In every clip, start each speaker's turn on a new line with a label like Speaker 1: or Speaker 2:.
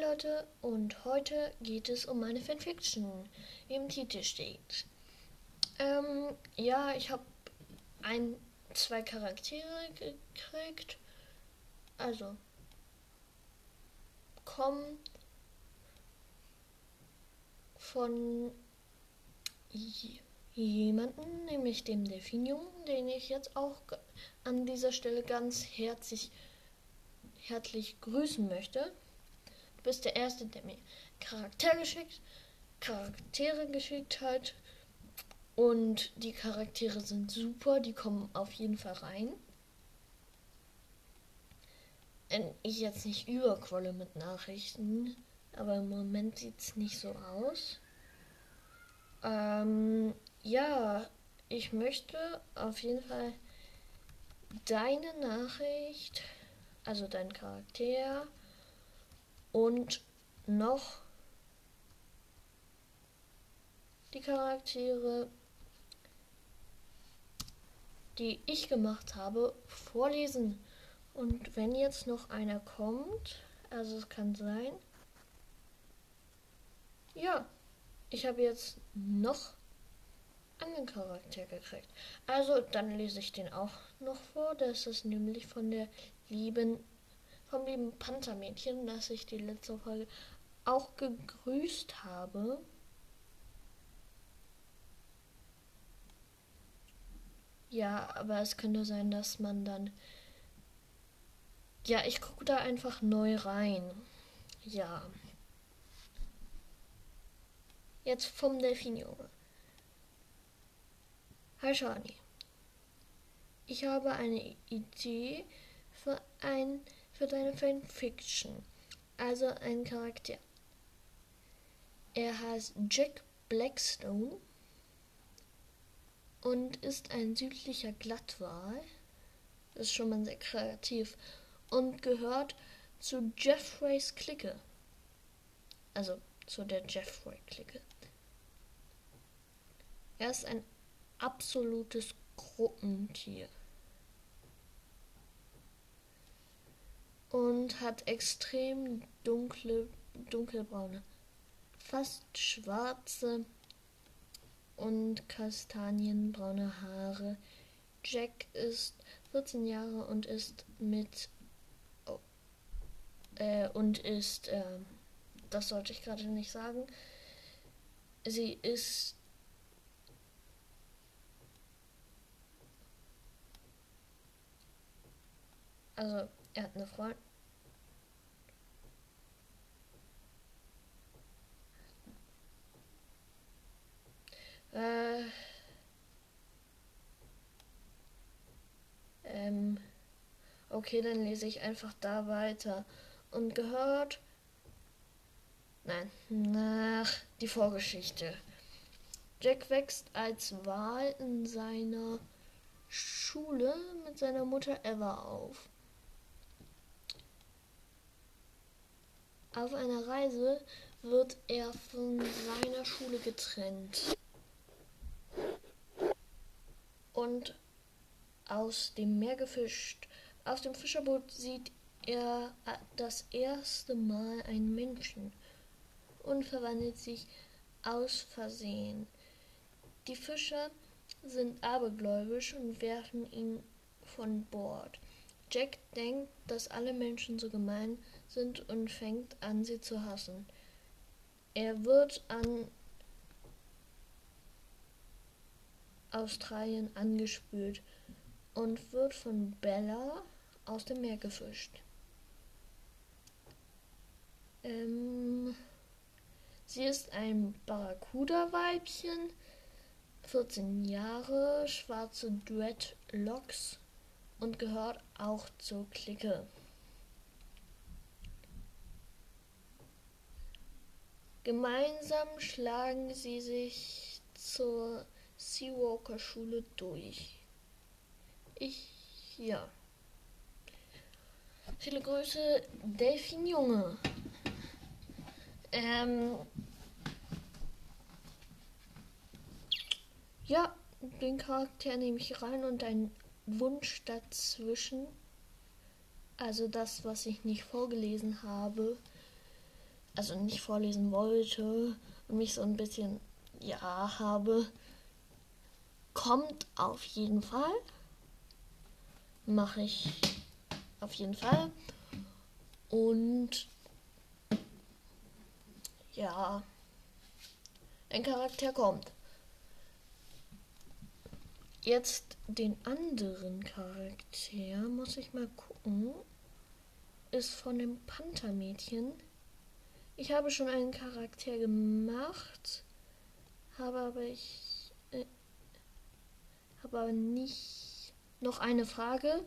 Speaker 1: Leute und heute geht es um meine Fanfiction, wie im Titel steht. Ähm, ja, ich habe ein, zwei Charaktere gekriegt. Also, kommen von jemanden, nämlich dem Delfinium, den ich jetzt auch an dieser Stelle ganz herzlich, herzlich grüßen möchte. Du bist der Erste, der mir Charaktere geschickt, Charaktere geschickt hat. Und die Charaktere sind super, die kommen auf jeden Fall rein. Wenn ich jetzt nicht überquolle mit Nachrichten, aber im Moment sieht es nicht so aus. Ähm, ja, ich möchte auf jeden Fall deine Nachricht, also dein Charakter, und noch die Charaktere, die ich gemacht habe, vorlesen. Und wenn jetzt noch einer kommt, also es kann sein, ja, ich habe jetzt noch einen Charakter gekriegt. Also dann lese ich den auch noch vor. Das ist nämlich von der lieben vom lieben Panzermädchen, das ich die letzte Folge auch gegrüßt habe. Ja, aber es könnte sein, dass man dann. Ja, ich gucke da einfach neu rein. Ja. Jetzt vom Delfinjunge. Hi Shani. Ich habe eine Idee für ein für deine Fanfiction, also ein Charakter. Er heißt Jack Blackstone und ist ein südlicher Glattwal. Das ist schon mal sehr kreativ und gehört zu Jeffreys Clique. Also zu der Jeffrey-Clique. Er ist ein absolutes Gruppentier. Und hat extrem dunkle, dunkelbraune, fast schwarze und kastanienbraune Haare. Jack ist 14 Jahre und ist mit oh, äh, und ist äh, das sollte ich gerade nicht sagen. Sie ist also er hat eine Freundin. Äh, ähm, okay, dann lese ich einfach da weiter. Und gehört. Nein, nach die Vorgeschichte. Jack wächst als Wal in seiner Schule mit seiner Mutter Eva auf. Auf einer Reise wird er von seiner Schule getrennt. Und aus dem Meer gefischt. Aus dem Fischerboot sieht er das erste Mal einen Menschen und verwandelt sich aus Versehen. Die Fischer sind abergläubisch und werfen ihn von Bord. Jack denkt, dass alle Menschen so gemein sind und fängt an, sie zu hassen. Er wird an Australien angespült und wird von Bella aus dem Meer gefischt. Ähm, sie ist ein Barracuda-Weibchen, 14 Jahre, schwarze Dreadlocks und gehört auch zur Clique. Gemeinsam schlagen sie sich zur Seawalker Schule durch. Ich, ja. Viele Grüße, Delfin Junge. Ähm, ja, den Charakter nehme ich rein und ein Wunsch dazwischen, also das, was ich nicht vorgelesen habe, also nicht vorlesen wollte und mich so ein bisschen, ja, habe, kommt auf jeden Fall. Mache ich auf jeden Fall. Und ja, ein Charakter kommt. Jetzt den anderen Charakter muss ich mal gucken. Ist von dem Panthermädchen. Ich habe schon einen Charakter gemacht, habe aber ich äh, habe aber nicht noch eine Frage.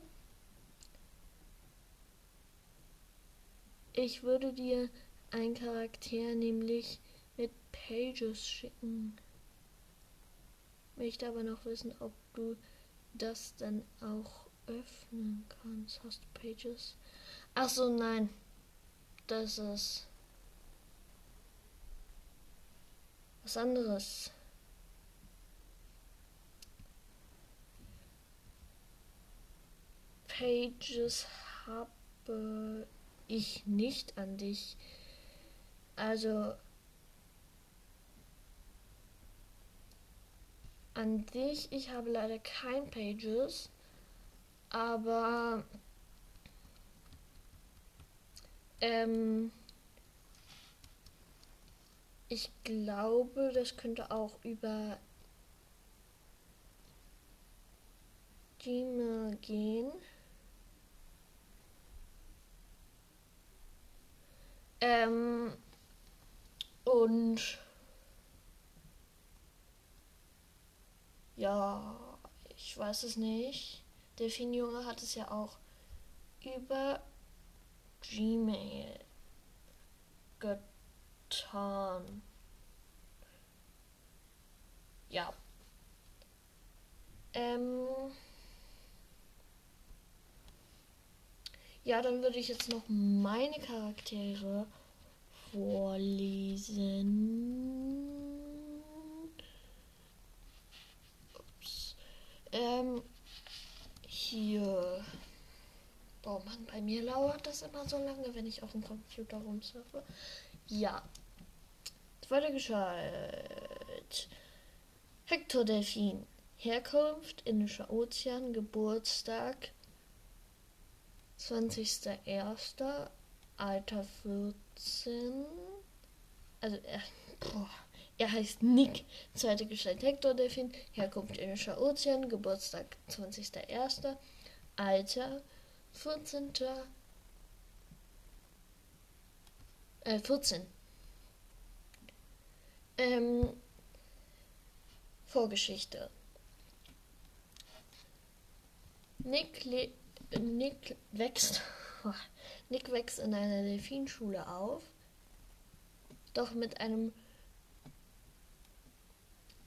Speaker 1: Ich würde dir einen Charakter nämlich mit Pages schicken. Möchte aber noch wissen, ob du das dann auch öffnen kannst. Hast du Pages? Ach so, nein. Das ist was anderes. Pages habe ich nicht an dich. Also an dich, ich habe leider kein Pages, aber ähm, ich glaube, das könnte auch über Gmail gehen. Ähm, und ja, ich weiß es nicht. Delfin Junge hat es ja auch über Gmail getan. Ja. Ähm. Ja, dann würde ich jetzt noch meine Charaktere vorlesen. Ups. Ähm, hier. Oh Mann, bei mir lauert das immer so lange, wenn ich auf dem Computer rumsurfe. Ja. Zweite Geschalt. Hector Delfin. Herkunft Indischer Ozean. Geburtstag 20.01. Alter 14. Also er, boah, er heißt Nick. Zweite Gestalt Hector Delfin. Herkunft Indischer Ozean. Geburtstag 20.01. Alter 14. Äh, 14. Ähm, Vorgeschichte. Nick Nick wächst, Nick wächst in einer Delfinschule auf, doch mit einem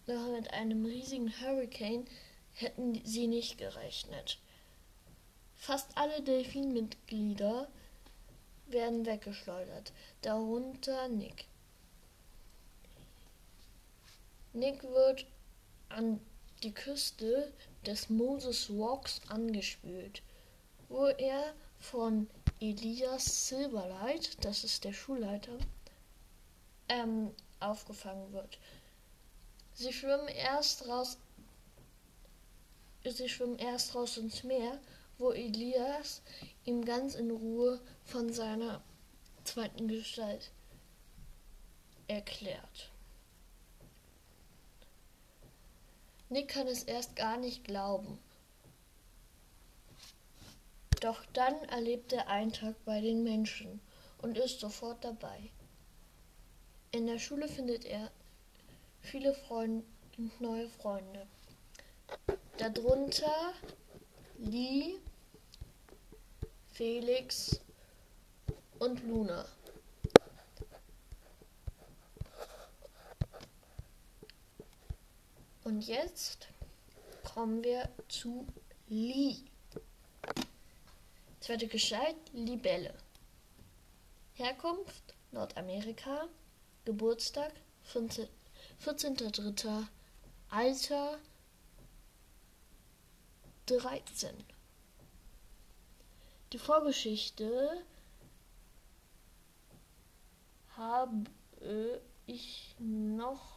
Speaker 1: doch mit einem riesigen Hurricane hätten sie nicht gerechnet. Fast alle Delfinmitglieder werden weggeschleudert, darunter Nick. Nick wird an die Küste des Moses Rocks angespült wo er von Elias Silverlight, das ist der Schulleiter, ähm, aufgefangen wird. Sie schwimmen erst raus, sie schwimmen erst raus ins Meer, wo Elias ihm ganz in Ruhe von seiner zweiten Gestalt erklärt. Nick kann es erst gar nicht glauben. Doch dann erlebt er einen Tag bei den Menschen und ist sofort dabei. In der Schule findet er viele Freunde und neue Freunde. Darunter Lee, Felix und Luna. Und jetzt kommen wir zu Lee. Zweite Gestalt Libelle. Herkunft Nordamerika. Geburtstag 14.03. Alter 13. Die Vorgeschichte habe ich noch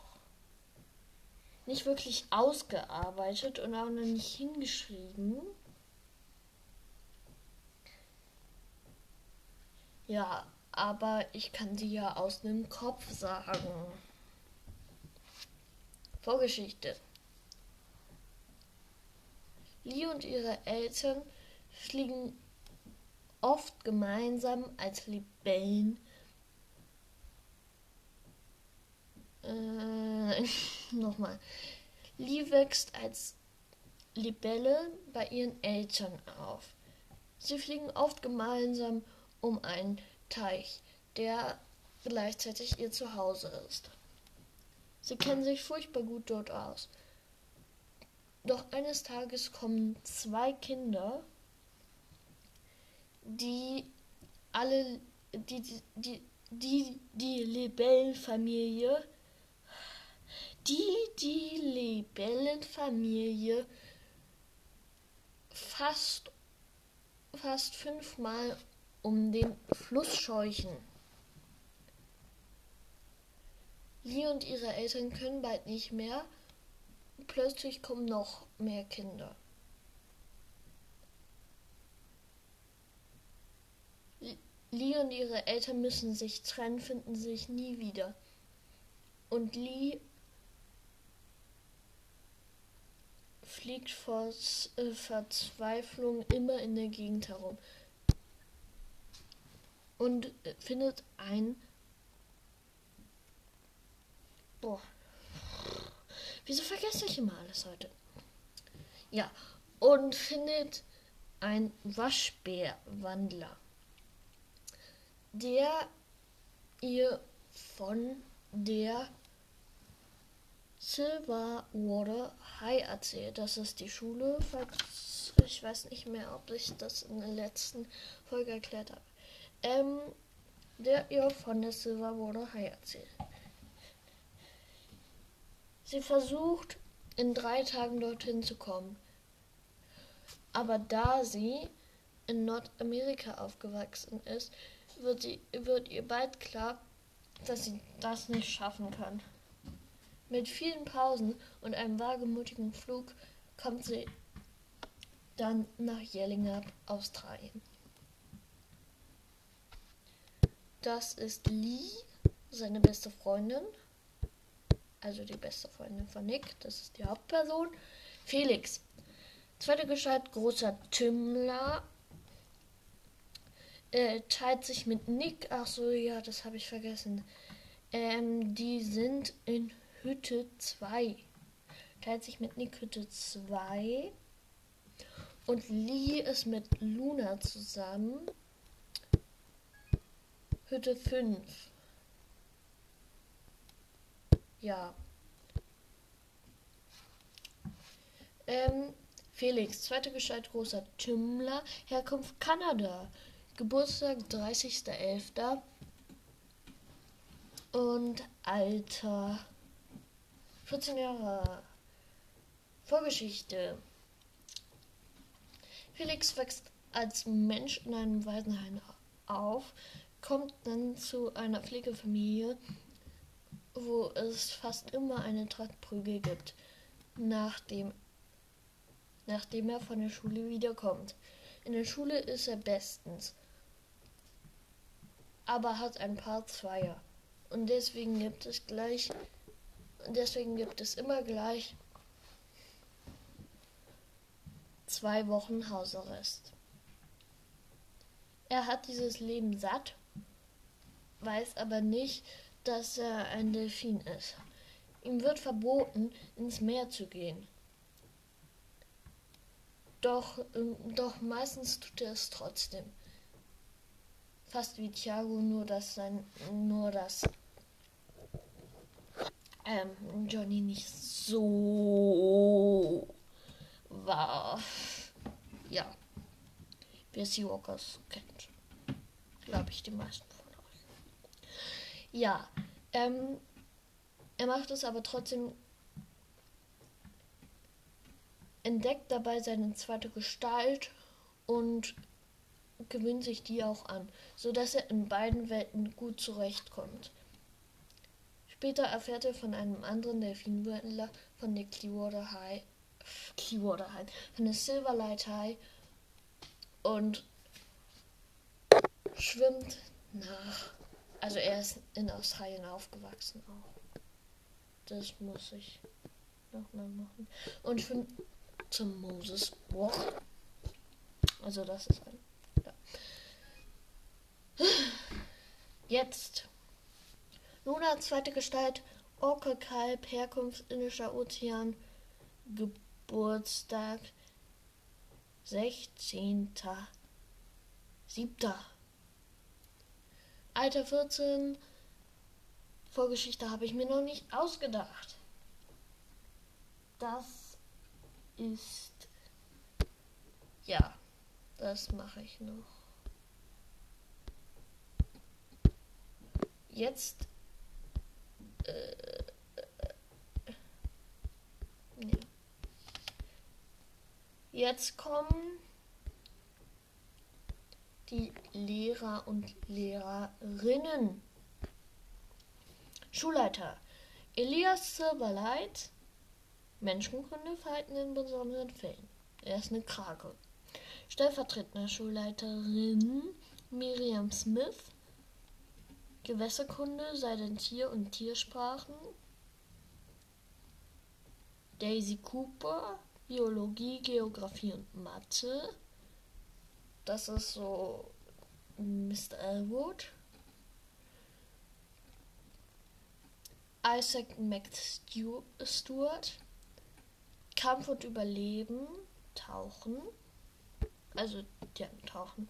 Speaker 1: nicht wirklich ausgearbeitet und auch noch nicht hingeschrieben. Ja, aber ich kann sie ja aus dem Kopf sagen. Vorgeschichte. Lee und ihre Eltern fliegen oft gemeinsam als Libellen. Äh, nochmal. Lee wächst als Libelle bei ihren Eltern auf. Sie fliegen oft gemeinsam um einen Teich, der gleichzeitig ihr Zuhause ist. Sie kennen sich furchtbar gut dort aus. Doch eines Tages kommen zwei Kinder, die alle, die, die, die, die Libellenfamilie, die die Libellenfamilie fast, fast fünfmal um den Fluss scheuchen. Lee und ihre Eltern können bald nicht mehr. Plötzlich kommen noch mehr Kinder. Lee und ihre Eltern müssen sich trennen, finden sich nie wieder. Und Lee fliegt vor äh, Verzweiflung immer in der Gegend herum und äh, findet ein Boah. Wieso vergesse ich immer alles heute? Ja, und findet ein Waschbärwandler, der ihr von der Silverwater High erzählt. Das ist die Schule, ich weiß nicht mehr, ob ich das in der letzten Folge erklärt habe. Ähm, der ihr von der Silverwater High erzählt. Sie versucht in drei Tagen dorthin zu kommen. Aber da sie in Nordamerika aufgewachsen ist, wird, sie, wird ihr bald klar, dass sie das nicht schaffen kann. Mit vielen Pausen und einem wagemutigen Flug kommt sie dann nach Yellingup, Australien. Das ist Lee, seine beste Freundin also die beste Freundin von Nick, das ist die Hauptperson. Felix, zweite Gestalt, großer Tümmler, äh, teilt sich mit Nick, ach so, ja, das habe ich vergessen. Ähm, die sind in Hütte 2. Teilt sich mit Nick Hütte 2. Und Lee ist mit Luna zusammen. Hütte 5. Ja. Ähm, Felix, zweiter Gestalt großer Tümmler, Herkunft Kanada, Geburtstag 30.11. und Alter 14 Jahre. Vorgeschichte. Felix wächst als Mensch in einem Waisenheim auf, kommt dann zu einer Pflegefamilie wo es fast immer eine Trachtprügel gibt, nachdem, nachdem er von der Schule wiederkommt. In der Schule ist er bestens, aber hat ein paar Zweier. Und deswegen gibt es gleich, deswegen gibt es immer gleich zwei Wochen Hausarrest. Er hat dieses Leben satt, weiß aber nicht, dass er ein Delfin ist. Ihm wird verboten, ins Meer zu gehen. Doch, ähm, doch meistens tut er es trotzdem. Fast wie Thiago, nur dass sein, nur dass ähm, Johnny nicht so war. Ja, wer Seawalkers kennt. Glaube ich, die meisten. Ja, ähm, er macht es aber trotzdem, entdeckt dabei seine zweite Gestalt und gewöhnt sich die auch an, sodass er in beiden Welten gut zurechtkommt. Später erfährt er von einem anderen Delfinwandler von der Clearwater High, Clearwater High, von der Silverlight High und schwimmt nach. Also er ist in Australien aufgewachsen auch. Das muss ich nochmal machen. Und schwimmt zum Moses Walk. Also das ist ein. Ja. Jetzt. Luna, zweite Gestalt, Orkelkalb, Herkunft Indischer Ozean, Geburtstag 16.07. Alter 14. Vorgeschichte habe ich mir noch nicht ausgedacht. Das ist. Ja, das mache ich noch. Jetzt. Ja. Jetzt kommen die Lehrer und Lehrerinnen. Schulleiter Elias Silverlight, Menschenkunde, Verhalten in besonderen Fällen. Er ist eine Krake. Stellvertretende Schulleiterin Miriam Smith, Gewässerkunde, Seiden Tier- und Tiersprachen. Daisy Cooper, Biologie, Geografie und Mathe. Das ist so Mr. Elwood. Isaac McStewart. Kampf und Überleben. Tauchen. Also, ja, Tauchen.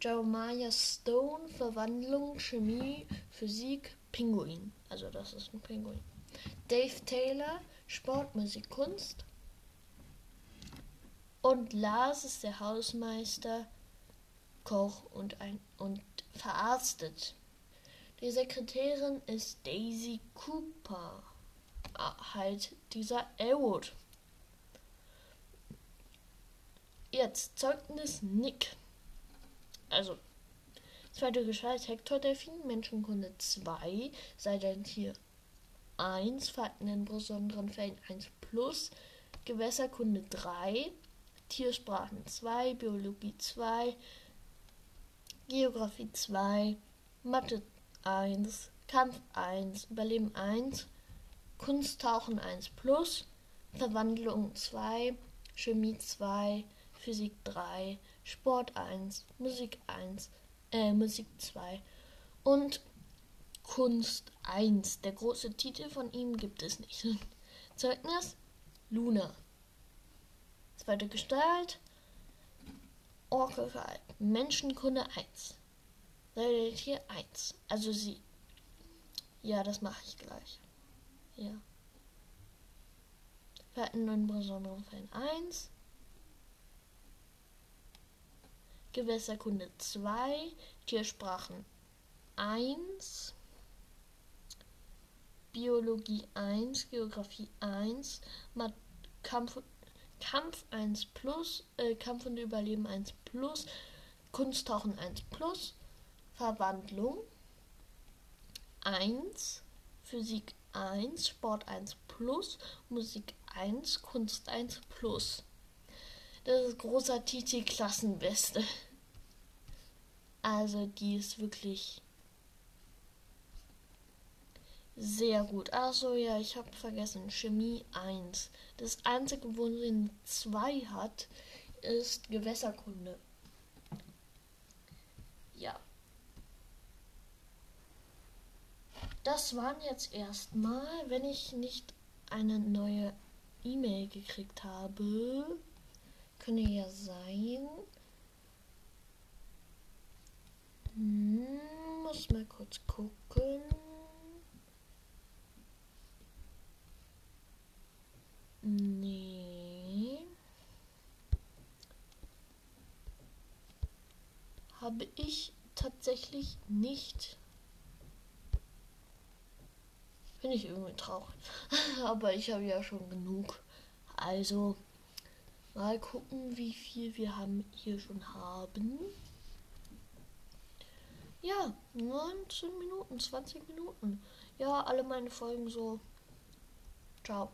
Speaker 1: Jeremiah Stone. Verwandlung, Chemie, Physik, Pinguin. Also, das ist ein Pinguin. Dave Taylor. Sport, Musik, Kunst. Und Lars ist der Hausmeister. Koch und, ein, und verarztet. Die Sekretärin ist Daisy Cooper, ah, halt dieser Elwood. Jetzt Zeugnis Nick. Also, zweite Gestalt Hector Delfin, Menschenkunde 2, Tier 1, Fakten in besonderen Fällen 1 plus, Gewässerkunde 3, Tiersprachen 2, Biologie 2, Geografie 2, Mathe 1, Kampf 1, Überleben 1, Kunsttauchen 1 plus, Verwandlung 2, Chemie 2, Physik 3, Sport 1, Musik 1, äh, Musik 2 und Kunst 1. Der große Titel von ihm gibt es nicht. Zeugnis Luna. Zweite Gestalt Orkelkalb. Menschenkunde 1. Tier 1. Also sie. Ja, das mache ich gleich. Ja. Verhalten in besonderen Fällen 1. Gewässerkunde 2. Tiersprachen 1. Biologie 1, Geografie 1, Mat Kampf Kampf 1 plus, äh, Kampf und Überleben 1 plus, Kunsttauchen 1 plus, Verwandlung 1, Physik 1, Sport 1 plus, Musik 1, Kunst 1 plus. Das ist großer Titi Klassenbeste. Also die ist wirklich sehr gut. Achso, ja, ich habe vergessen. Chemie 1. Das einzige, wo sie eine 2 hat, ist Gewässerkunde. Ja. Das waren jetzt erstmal, wenn ich nicht eine neue E-Mail gekriegt habe. Könnte ja sein. Hm, muss mal kurz gucken. Nee. Habe ich tatsächlich nicht. Finde ich irgendwie traurig. Aber ich habe ja schon genug. Also mal gucken, wie viel wir haben hier schon haben. Ja, 19 Minuten, 20 Minuten. Ja, alle meine Folgen so. Ciao.